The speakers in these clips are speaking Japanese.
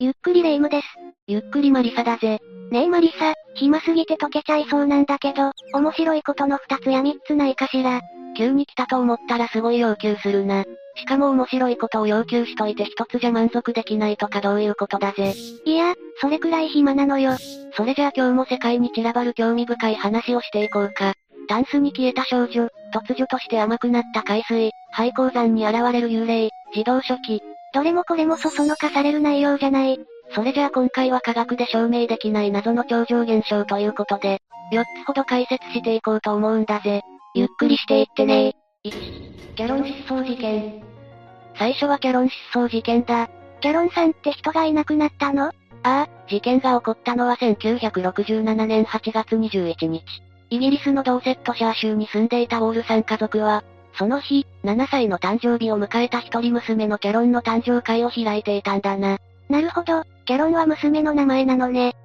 ゆっくりレ夢ムです。ゆっくりマリサだぜ。ねえマリサ、暇すぎて溶けちゃいそうなんだけど、面白いことの二つや三つないかしら。急に来たと思ったらすごい要求するな。しかも面白いことを要求しといて一つじゃ満足できないとかどういうことだぜ。いや、それくらい暇なのよ。それじゃあ今日も世界に散らばる興味深い話をしていこうか。タンスに消えた少女、突如として甘くなった海水、廃鉱山に現れる幽霊、自動書記。どれもこれもそそのかされる内容じゃない。それじゃあ今回は科学で証明できない謎の超常現象ということで、4つほど解説していこうと思うんだぜ。ゆっくりしていってね1、キャロン失踪事件。最初はキャロン失踪事件だ。キャロンさんって人がいなくなったの？ああ、事件が起こったのは1967年8月21日。イギリスのドーセットシャー州に住んでいたウォールさん家族は、その日、7歳の誕生日を迎えた一人娘のキャロンの誕生会を開いていたんだな。なるほど、キャロンは娘の名前なのね。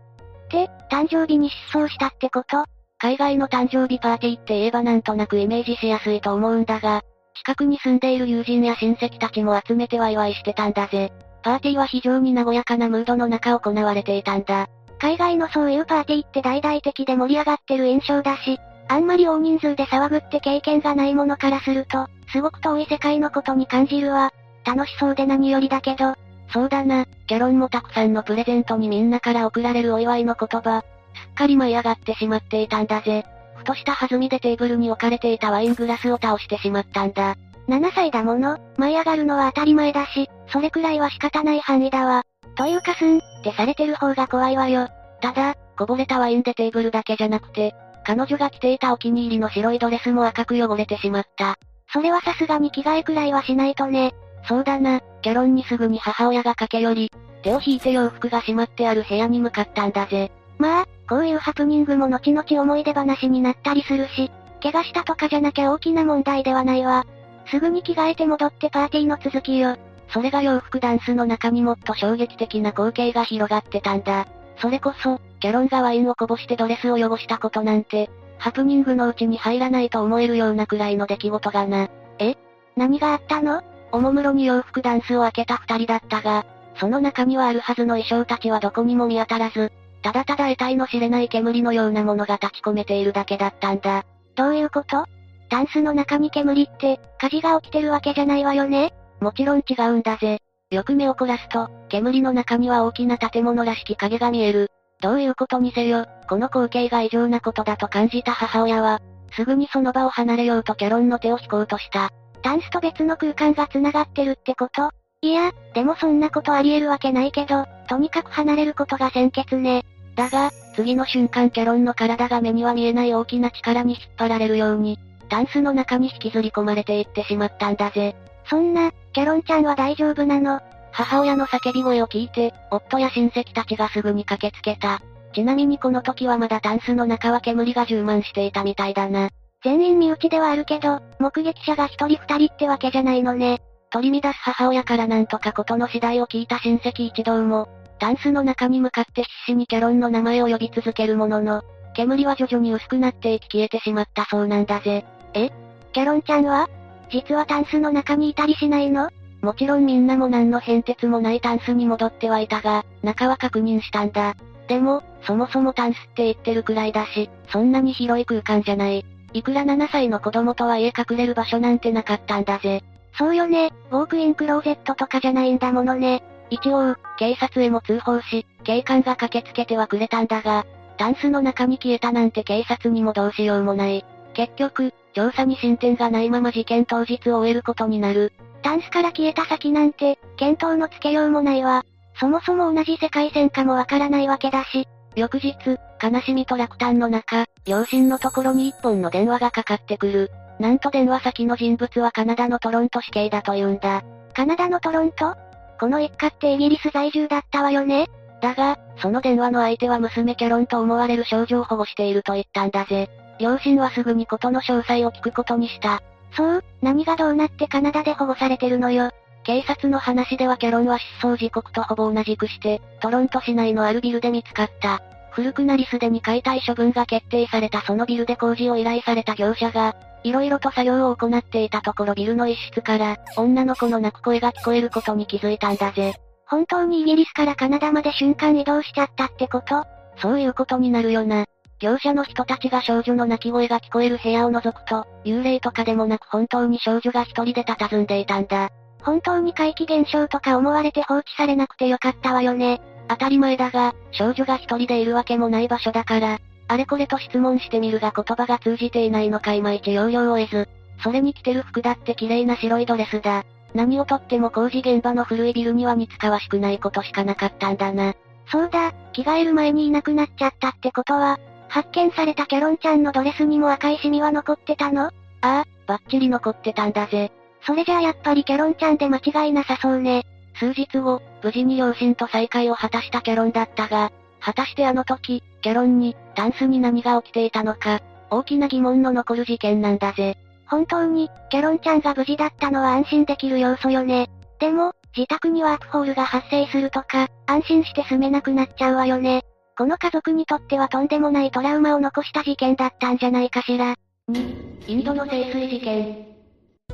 で、誕生日に失踪したってこと？海外の誕生日パーティーって言えばなんとなくイメージしやすいと思うんだが、近くに住んでいる友人や親戚たちも集めてワイワイしてたんだぜ。パーティーは非常に和やかなムードの中行われていたんだ。海外のそういうパーティーって大々的で盛り上がってる印象だし、あんまり大人数で騒ぐって経験がないものからすると、すごく遠い世界のことに感じるわ。楽しそうで何よりだけど。そうだな、キャロンもたくさんのプレゼントにみんなから送られるお祝いの言葉。すっかり舞い上がってしまっていたんだぜ。ふとした弾みでテーブルに置かれていたワイングラスを倒してしまったんだ。7歳だもの、舞い上がるのは当たり前だし、それくらいは仕方ない範囲だわ。というかすん、ってされてる方が怖いわよ。ただ、こぼれたワインでテーブルだけじゃなくて、彼女が着ていたお気に入りの白いドレスも赤く汚れてしまった。それはさすがに着替えくらいはしないとね。そうだな、キャロンにすぐに母親が駆け寄り、手を引いて洋服がしまってある部屋に向かったんだぜ。まあ、こういうハプニングも後々思い出話になったりするし、怪我したとかじゃなきゃ大きな問題ではないわ。すぐに着替えて戻ってパーティーの続きよ。それが洋服ダンスの中にもっと衝撃的な光景が広がってたんだ。それこそ、キャロンがワインをこぼしてドレスを汚したことなんて、ハプニングのうちに入らないと思えるようなくらいの出来事がな。え？何があったの？おもむろに洋服ダンスを開けた二人だったが、その中にはあるはずの衣装たちはどこにも見当たらず、ただただ得体の知れない煙のようなものが立ち込めているだけだったんだ。どういうこと？ダンスの中に煙って、火事が起きてるわけじゃないわよね？もちろん違うんだぜ。よく目を凝らすと、煙の中には大きな建物らしき影が見える。どういうことにせよ、この光景が異常なことだと感じた母親は、すぐにその場を離れようとキャロンの手を引こうとした。ダンスと別の空間が繋がってるってこと？いや、でもそんなことあり得るわけないけど、とにかく離れることが先決ね。だが、次の瞬間キャロンの体が目には見えない大きな力に引っ張られるように、ダンスの中に引きずり込まれていってしまったんだぜ。そんな、キャロンちゃんは大丈夫なの？母親の叫び声を聞いて、夫や親戚たちがすぐに駆けつけた。ちなみにこの時はまだタンスの中は煙が充満していたみたいだな。全員身内ではあるけど、目撃者が一人二人ってわけじゃないのね。取り乱す母親からなんとかことの次第を聞いた親戚一同も、タンスの中に向かって必死にキャロンの名前を呼び続けるものの、煙は徐々に薄くなっていき消えてしまったそうなんだぜ。え？キャロンちゃんは？実はタンスの中にいたりしないの？もちろんみんなも何の変哲もないタンスに戻ってはいたが、中は確認したんだ。でも、そもそもタンスって言ってるくらいだし、そんなに広い空間じゃない。いくら7歳の子供とはいえ隠れる場所なんてなかったんだぜ。そうよね、ウォークインクローゼットとかじゃないんだものね。一応、警察へも通報し、警官が駆けつけてはくれたんだが、タンスの中に消えたなんて警察にもどうしようもない。結局、調査に進展がないまま事件当日を終えることになる。タンスから消えた先なんて、見当のつけようもないわ。そもそも同じ世界線かもわからないわけだし。翌日、悲しみと落胆の中、両親のところに一本の電話がかかってくる。なんと電話先の人物はカナダのトロント市警だというんだ。カナダのトロント？この一家ってイギリス在住だったわよね？だが、その電話の相手は娘キャロンと思われる少女を保護していると言ったんだぜ。両親はすぐにことの詳細を聞くことにした。そう、何がどうなってカナダで保護されてるのよ。警察の話ではキャロンは失踪時刻とほぼ同じくして、トロント市内のあるビルで見つかった。古くなりすでに解体処分が決定されたそのビルで工事を依頼された業者が、色々と作業を行っていたところビルの一室から、女の子の泣く声が聞こえることに気づいたんだぜ。本当にイギリスからカナダまで瞬間移動しちゃったってこと？そういうことになるよな。業者の人たちが少女の泣き声が聞こえる部屋を覗くと、幽霊とかでもなく本当に少女が一人で佇んでいたんだ。本当に怪奇現象とか思われて放置されなくてよかったわよね。当たり前だが、少女が一人でいるわけもない場所だから、あれこれと質問してみるが言葉が通じていないのかいまいち要領を得ず、それに着てる服だって綺麗な白いドレスだ。何をとっても工事現場の古いビルには似つかわしくないことしかなかったんだな。そうだ、着替える前にいなくなっちゃったってことは、発見されたキャロンちゃんのドレスにも赤いシミは残ってたの？ああ、バッチリ残ってたんだぜ。それじゃあやっぱりキャロンちゃんで間違いなさそうね。数日後、無事に両親と再会を果たしたキャロンだったが、果たしてあの時、キャロンに、タンスに何が起きていたのか、大きな疑問の残る事件なんだぜ。本当に、キャロンちゃんが無事だったのは安心できる要素よね。でも、自宅にワークホールが発生するとか、安心して住めなくなっちゃうわよね。この家族にとってはとんでもないトラウマを残した事件だったんじゃないかしら。2、インドの清水事件。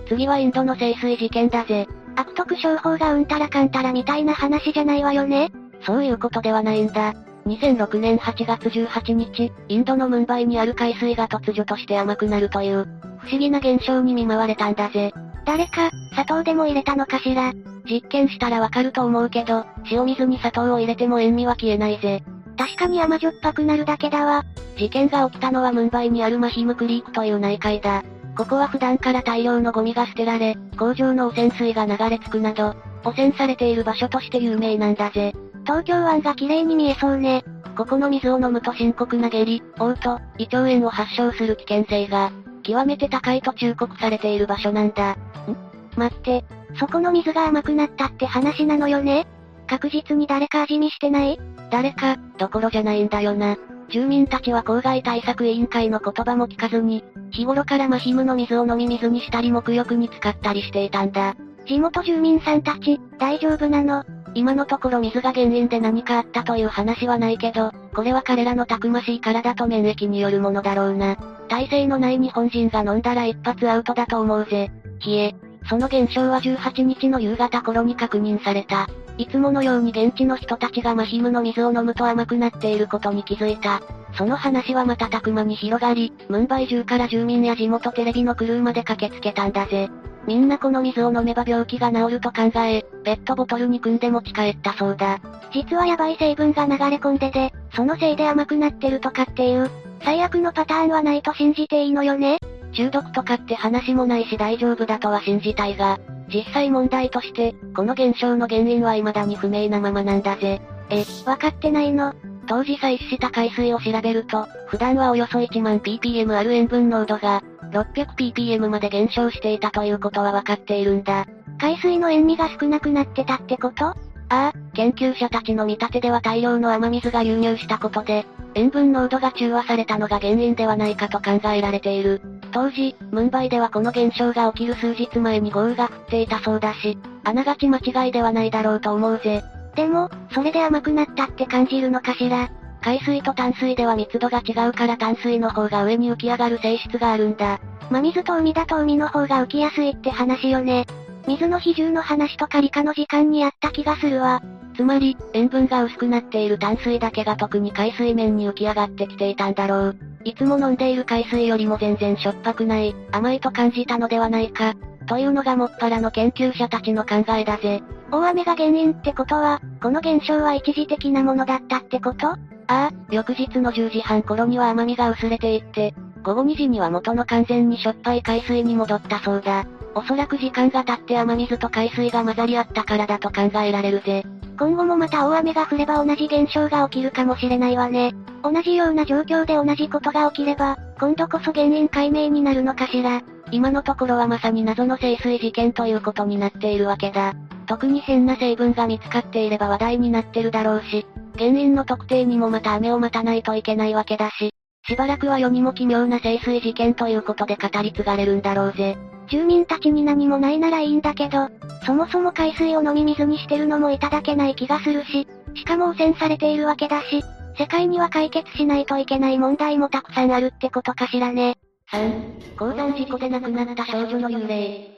次はインドの清水事件だぜ。悪徳商法がうんたらかんたらみたいな話じゃないわよね。そういうことではないんだ。2006年8月18日、インドのムンバイにある海水が突如として甘くなるという、不思議な現象に見舞われたんだぜ。誰か、砂糖でも入れたのかしら。実験したらわかると思うけど、塩水に砂糖を入れても塩味は消えないぜ。確かに甘じょっぱくなるだけだわ。事件が起きたのはムンバイにあるマヒムクリークという内海だ。ここは普段から大量のゴミが捨てられ、工場の汚染水が流れ着くなど、汚染されている場所として有名なんだぜ。東京湾が綺麗に見えそうね。ここの水を飲むと深刻な下痢、嘔吐、胃腸炎を発症する危険性が、極めて高いと忠告されている場所なんだ。ん？待って、そこの水が甘くなったって話なのよね確実に誰か味見してない？誰か、どころじゃないんだよな。住民たちは公害対策委員会の言葉も聞かずに、日頃からマヒムの水を飲み水にしたり沐浴に使ったりしていたんだ。地元住民さんたち、大丈夫なの？今のところ水が原因で何かあったという話はないけど、これは彼らのたくましい体と免疫によるものだろうな。耐性のない日本人が飲んだら一発アウトだと思うぜ。冷え。その現象は18日の夕方頃に確認された。いつものように現地の人たちがマヒムの水を飲むと甘くなっていることに気づいた。その話は瞬く間に広がり、ムンバイ中から住民や地元テレビのクルーまで駆けつけたんだぜ。みんなこの水を飲めば病気が治ると考え、ペットボトルに組んで持ち帰ったそうだ。実はヤバい成分が流れ込んでて、そのせいで甘くなってるとかっていう、最悪のパターンはないと信じていいのよね？中毒とかって話もないし大丈夫だとは信じたいが、実際問題として、この現象の原因は未だに不明なままなんだぜ。え、わかってないの？当時採取した海水を調べると、普段はおよそ1万 ppm ある塩分濃度が、600ppm まで減少していたということはわかっているんだ。海水の塩味が少なくなってたってこと？ああ、研究者たちの見立てでは大量の雨水が流入したことで、塩分濃度が中和されたのが原因ではないかと考えられている。当時、ムンバイではこの現象が起きる数日前に豪雨が降っていたそうだし、あながち間違いではないだろうと思うぜ。でも、それで甘くなったって感じるのかしら。海水と淡水では密度が違うから淡水の方が上に浮き上がる性質があるんだ。真水と海だと海の方が浮きやすいって話よね。水の比重の話とか理科の時間にあった気がするわ。つまり、塩分が薄くなっている淡水だけが特に海水面に浮き上がってきていたんだろう。いつも飲んでいる海水よりも全然しょっぱくない、甘いと感じたのではないか。というのがもっぱらの研究者たちの考えだぜ。大雨が原因ってことは、この現象は一時的なものだったってこと？ああ、翌日の10時半頃には甘みが薄れていって、午後2時には元の完全にしょっぱい海水に戻ったそうだ。おそらく時間が経って雨水と海水が混ざり合ったからだと考えられるぜ。今後もまた大雨が降れば同じ現象が起きるかもしれないわね。同じような状況で同じことが起きれば、今度こそ原因解明になるのかしら。今のところはまさに謎の清水事件ということになっているわけだ。特に変な成分が見つかっていれば話題になってるだろうし、原因の特定にもまた雨を待たないといけないわけだし、しばらくは世にも奇妙な清水事件ということで語り継がれるんだろうぜ。住民たちに何もないならいいんだけど、そもそも海水を飲み水にしてるのもいただけない気がするし、しかも汚染されているわけだし、世界には解決しないといけない問題もたくさんあるってことかしらね。3、鉱山事故で亡くなった少女の幽霊。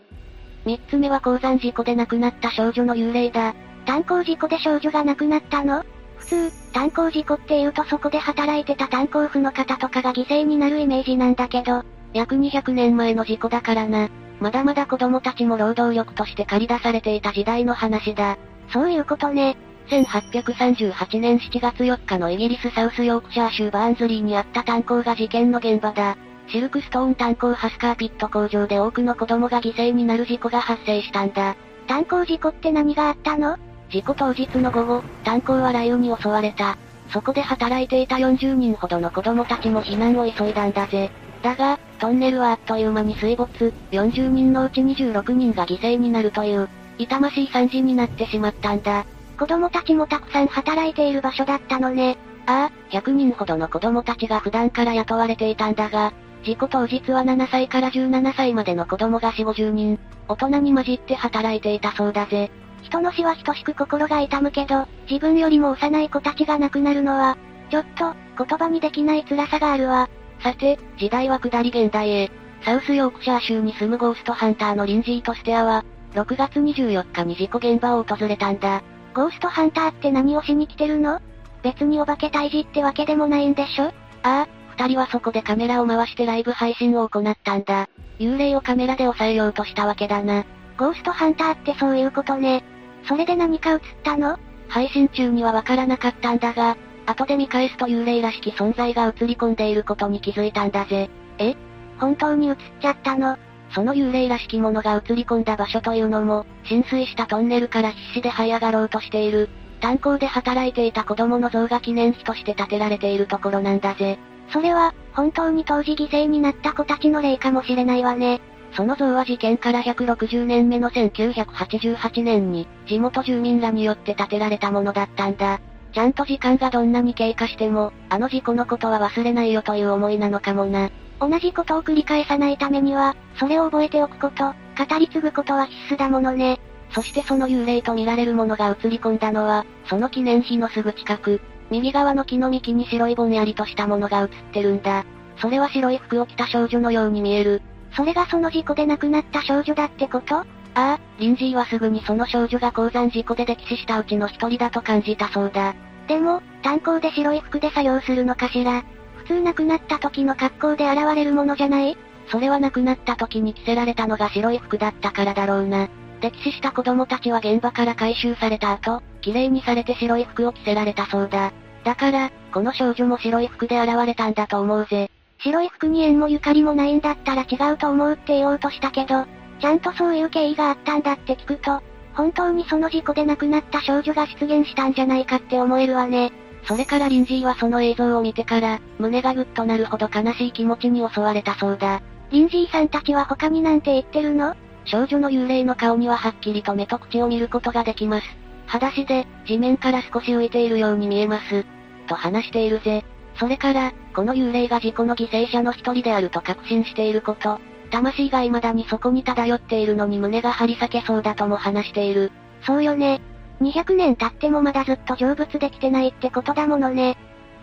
三つ目は鉱山事故で亡くなった少女の幽霊だ。炭鉱事故で少女が亡くなったの？普通、炭鉱事故って言うとそこで働いてた炭鉱夫の方とかが犠牲になるイメージなんだけど、約200年前の事故だからな。まだまだ子供たちも労働力として借り出されていた時代の話だ。そういうことね。1838年7月4日のイギリスサウスヨークシャー州バーンズリーにあった炭鉱が事件の現場だ。シルクストーン炭鉱ハスカーピット工場で多くの子供が犠牲になる事故が発生したんだ。炭鉱事故って何があったの？事故当日の午後、炭鉱は雷雨に襲われた。そこで働いていた40人ほどの子供たちも避難を急いだんだぜ。だが、トンネルはあっという間に水没、40人のうち26人が犠牲になるという、痛ましい惨事になってしまったんだ。子供たちもたくさん働いている場所だったのね。ああ、100人ほどの子供たちが普段から雇われていたんだが、事故当日は7歳から17歳までの子供が4、50人、大人に混じって働いていたそうだぜ。人の死は等しく心が痛むけど、自分よりも幼い子たちが亡くなるのは、ちょっと、言葉にできない辛さがあるわ。さて、時代は下り現代へ。サウスヨークシャー州に住むゴーストハンターのリンジーとしては、6月24日に事故現場を訪れたんだ。ゴーストハンターって何をしに来てるの？別にお化け退治ってわけでもないんでしょ？ああ、二人はそこでカメラを回してライブ配信を行ったんだ。幽霊をカメラで抑えようとしたわけだな。ゴーストハンターってそういうことね。それで何か映ったの？配信中にはわからなかったんだが、後で見返すと幽霊らしき存在が映り込んでいることに気づいたんだぜ。え？本当に映っちゃったの？その幽霊らしきものが映り込んだ場所というのも、浸水したトンネルから必死で這い上がろうとしている、炭鉱で働いていた子供の像が記念碑として建てられているところなんだぜ。それは、本当に当時犠牲になった子たちの霊かもしれないわね。その像は事件から160年目の1988年に、地元住民らによって建てられたものだったんだ。ちゃんと時間がどんなに経過しても、あの事故のことは忘れないよという思いなのかもな。同じことを繰り返さないためには、それを覚えておくこと、語り継ぐことは必須だものね。そしてその幽霊と見られるものが映り込んだのは、その記念碑のすぐ近く、右側の木の幹に白いぼんやりとしたものが映ってるんだ。それは白い服を着た少女のように見える。それがその事故で亡くなった少女だってこと？ああ、リンジーはすぐにその少女が鉱山事故で溺死したうちの一人だと感じたそうだ。でも、炭鉱で白い服で作業するのかしら。普通亡くなった時の格好で現れるものじゃない？それは亡くなった時に着せられたのが白い服だったからだろうな。溺死した子供たちは現場から回収された後、綺麗にされて白い服を着せられたそうだ。だから、この少女も白い服で現れたんだと思うぜ。白い服に縁もゆかりもないんだったら違うと思うって言おうとしたけど、ちゃんとそういう経緯があったんだって聞くと、本当にその事故で亡くなった少女が出現したんじゃないかって思えるわね。それからリンジーはその映像を見てから、胸がぐっとなるほど悲しい気持ちに襲われたそうだ。リンジーさんたちは他になんて言ってるの？少女の幽霊の顔にははっきりと目と口を見ることができます。裸足で、地面から少し浮いているように見えます。と話しているぜ。それから、この幽霊が事故の犠牲者の一人であると確信していること。魂が未だにそこに漂っているのに胸が張り裂けそうだとも話している。そうよね。200年経ってもまだずっと成仏できてないってことだものね。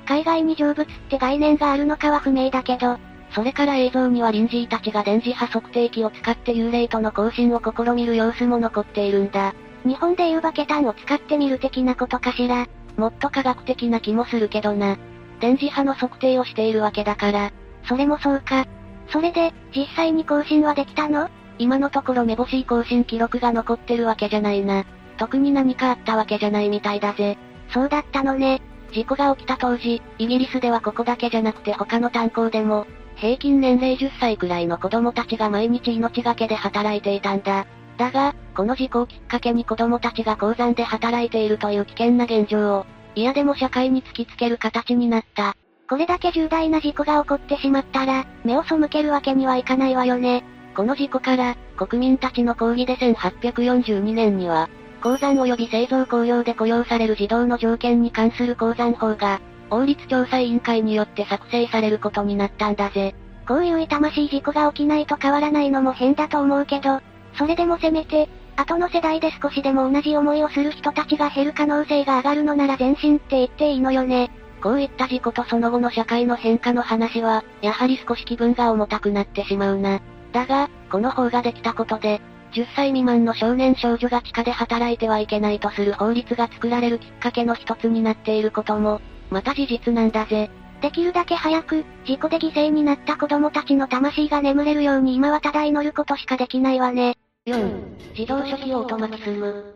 海外に成仏って概念があるのかは不明だけど、それから映像には臨時たちが電磁波測定器を使って幽霊との交信を試みる様子も残っているんだ。日本でいうバケタンを使ってみる的なことかしら。もっと科学的な気もするけどな。電磁波の測定をしているわけだから。それもそうか。それで、実際に更新はできたの？今のところめぼしい更新記録が残ってるわけじゃないな。特に何かあったわけじゃないみたいだぜ。そうだったのね。事故が起きた当時、イギリスではここだけじゃなくて他の炭鉱でも、平均年齢10歳くらいの子供たちが毎日命がけで働いていたんだ。だが、この事故をきっかけに子供たちが鉱山で働いているという危険な現状を、嫌でも社会に突きつける形になった。これだけ重大な事故が起こってしまったら、目を背けるわけにはいかないわよね。この事故から、国民たちの抗議で1842年には、鉱山及び製造工業で雇用される児童の条件に関する鉱山法が、法律調査委員会によって作成されることになったんだぜ。こういう痛ましい事故が起きないと変わらないのも変だと思うけど、それでもせめて、後の世代で少しでも同じ思いをする人たちが減る可能性が上がるのなら前進って言っていいのよね。こういった事故とその後の社会の変化の話は、やはり少し気分が重たくなってしまうな。だが、この法ができたことで、10歳未満の少年少女が地下で働いてはいけないとする法律が作られるきっかけの一つになっていることも、また事実なんだぜ。できるだけ早く、事故で犠牲になった子供たちの魂が眠れるように今はただ祈ることしかできないわね。4、自動初期オートマキスム。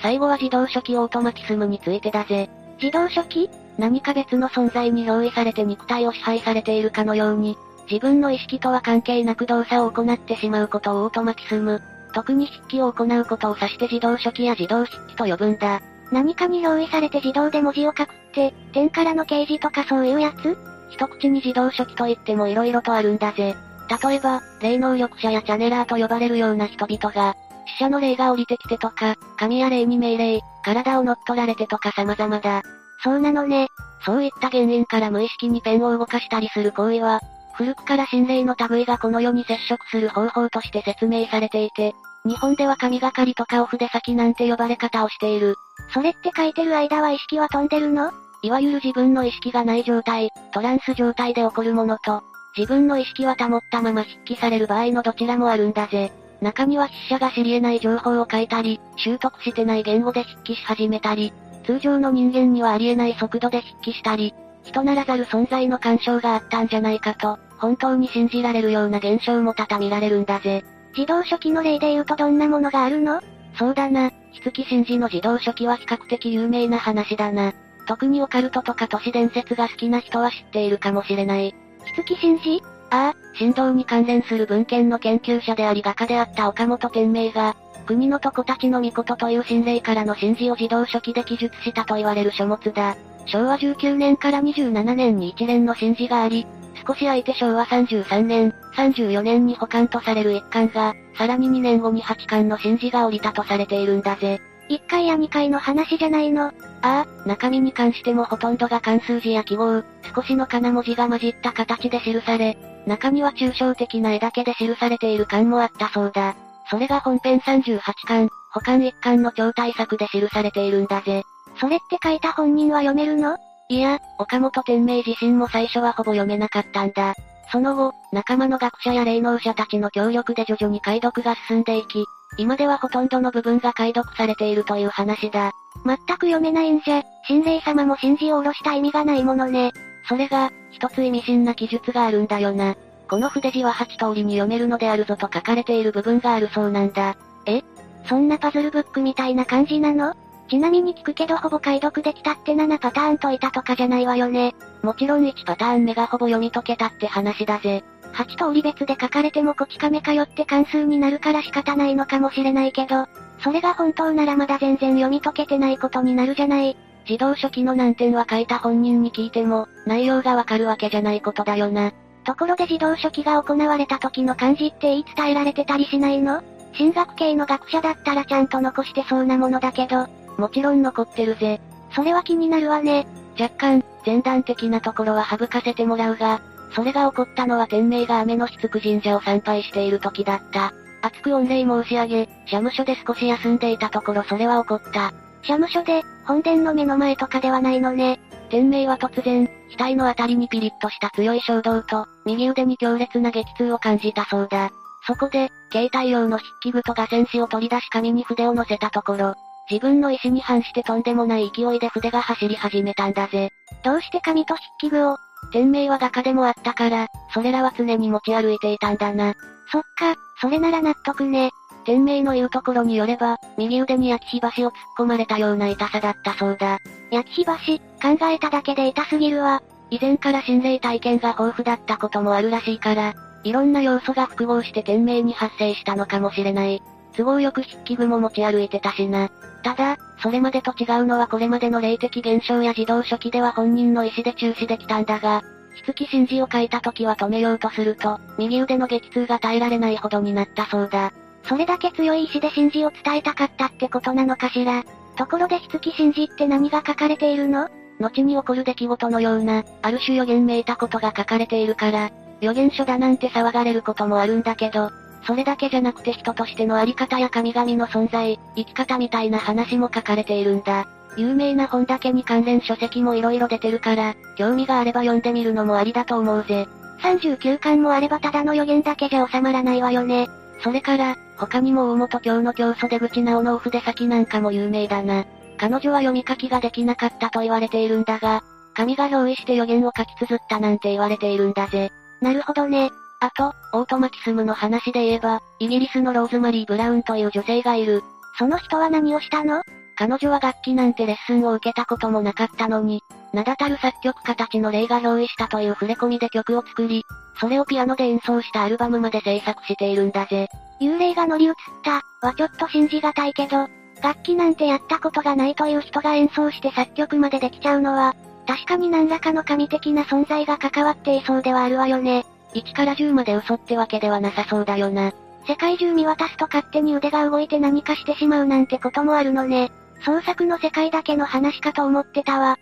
最後は自動初期オートマキスムについてだぜ。自動初期何か別の存在に憑依されて肉体を支配されているかのように、自分の意識とは関係なく動作を行ってしまうことをオートマキスム。特に筆記を行うことを指して自動書記や自動筆記と呼ぶんだ。何かに憑依されて自動で文字を書くって、点からの掲示とかそういうやつ？一口に自動書記と言っても色々とあるんだぜ。例えば、霊能力者やチャネラーと呼ばれるような人々が、死者の霊が降りてきてとか、神や霊に命令、体を乗っ取られてとか様々だ。そうなのね。そういった原因から無意識にペンを動かしたりする行為は、古くから心霊の類がこの世に接触する方法として説明されていて、日本では神がかりとかお筆先なんて呼ばれ方をしている。それって書いてる間は意識は飛んでるの？いわゆる自分の意識がない状態、トランス状態で起こるものと、自分の意識は保ったまま筆記される場合のどちらもあるんだぜ。中には筆者が知り得ない情報を書いたり、習得してない言語で筆記し始めたり、通常の人間にはありえない速度で筆記したり、人ならざる存在の干渉があったんじゃないかと、本当に信じられるような現象も多々見られるんだぜ。自動書記の例で言うとどんなものがあるの？そうだな、木月真治の自動書記は比較的有名な話だな。特にオカルトとか都市伝説が好きな人は知っているかもしれない。木月真治ああ、振動に関連する文献の研究者であり画家であった岡本天明が、国のとこたちの御事という心霊からの神事を自動書記で記述したと言われる書物だ。昭和19年から27年に一連の神事があり、少し空いて昭和33年、34年に保管とされる一巻が、さらに2年後に8巻の神事が降りたとされているんだぜ。1回や2回の話じゃないの。ああ、中身に関してもほとんどが関数字や記号、少しの金文字が混じった形で記され、中には抽象的な絵だけで記されている巻もあったそうだ。それが本編38巻、保管1巻の超大作で記されているんだぜ。それって書いた本人は読めるの？いや、岡本天明自身も最初はほぼ読めなかったんだ。その後、仲間の学者や霊能者たちの協力で徐々に解読が進んでいき、今ではほとんどの部分が解読されているという話だ。全く読めないんじゃ、神霊様も信じを下ろした意味がないものね。それが、一つ意味深な記述があるんだよな。この筆字は8通りに読めるのであるぞと書かれている部分があるそうなんだ。え？そんなパズルブックみたいな感じなの？ちなみに聞くけどほぼ解読できたって7パターン解いたとかじゃないわよね。もちろん1パターン目がほぼ読み解けたって話だぜ。8通り別で書かれてもこち亀かよって関数になるから仕方ないのかもしれないけど、それが本当ならまだ全然読み解けてないことになるじゃない。自動書記の難点は書いた本人に聞いても、内容がわかるわけじゃないことだよな。ところで自動書記が行われた時の漢字って言い伝えられてたりしないの？進学系の学者だったらちゃんと残してそうなものだけど、もちろん残ってるぜ。それは気になるわね。若干、前段的なところは省かせてもらうが、それが起こったのは天命が雨のしつく神社を参拝している時だった。熱く御礼申し上げ、社務所で少し休んでいたところそれは起こった。社務所で、本殿の目の前とかではないのね。天命は突然、額のあたりにピリッとした強い衝動と、右腕に強烈な激痛を感じたそうだ。そこで、携帯用の筆記具と画線紙を取り出し紙に筆を乗せたところ、自分の意思に反してとんでもない勢いで筆が走り始めたんだぜ。どうして紙と筆記具を天命は画家でもあったから、それらは常に持ち歩いていたんだな。そっか、それなら納得ね。天命の言うところによれば、右腕に焼き火箸を突っ込まれたような痛さだったそうだ。焼き火箸、考えただけで痛すぎるわ。以前から心霊体験が豊富だったこともあるらしいから、いろんな要素が複合して天命に発生したのかもしれない。都合よく筆記具も持ち歩いてたしな。ただ、それまでと違うのはこれまでの霊的現象や自動書記では本人の意思で中止できたんだが、筆記神事を書いた時は止めようとすると、右腕の激痛が耐えられないほどになったそうだ。それだけ強い意志で神事を伝えたかったってことなのかしら。ところで筆記神事って何が書かれているの？後に起こる出来事のような、ある種予言めいたことが書かれているから、予言書だなんて騒がれることもあるんだけど、それだけじゃなくて人としてのあり方や神々の存在、生き方みたいな話も書かれているんだ。有名な本だけに関連書籍も色々出てるから、興味があれば読んでみるのもありだと思うぜ。39巻もあればただの予言だけじゃ収まらないわよね。それから、他にも大元教の教祖出口直のオフで先なんかも有名だな。彼女は読み書きができなかったと言われているんだが、神が憑依して予言を書き綴ったなんて言われているんだぜ。なるほどね。あと、オートマキスムの話で言えば、イギリスのローズマリー・ブラウンという女性がいる。その人は何をしたの？彼女は楽器なんてレッスンを受けたこともなかったのに、名だたる作曲家たちの霊が憑依したという触れ込みで曲を作り、それをピアノで演奏したアルバムまで制作しているんだぜ。幽霊が乗り移った、はちょっと信じがたいけど、楽器なんてやったことがないという人が演奏して作曲までできちゃうのは、確かに何らかの神的な存在が関わっていそうではあるわよね。1から10まで嘘ってわけではなさそうだよな。世界中見渡すと勝手に腕が動いて何かしてしまうなんてこともあるのね。創作の世界だけの話かと思ってたわ。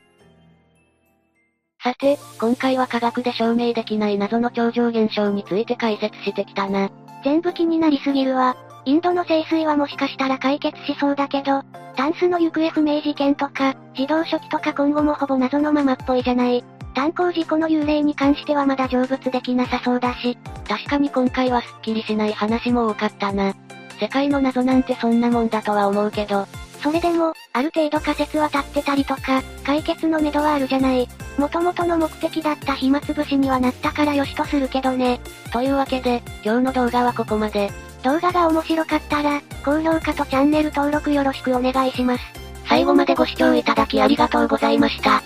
さて、今回は科学で証明できない謎の超常現象について解説してきたな。全部気になりすぎるわ。インドの清水はもしかしたら解決しそうだけど、タンスの行方不明事件とか、自動書記とか今後もほぼ謎のままっぽいじゃない。炭鉱事故の幽霊に関してはまだ成仏できなさそうだし、確かに今回はすっきりしない話も多かったな。世界の謎なんてそんなもんだとは思うけど、それでも、ある程度仮説は立ってたりとか、解決のめどはあるじゃない。元々の目的だった暇つぶしにはなったからよしとするけどね。というわけで、今日の動画はここまで。動画が面白かったら、高評価とチャンネル登録よろしくお願いします。最後までご視聴いただきありがとうございました。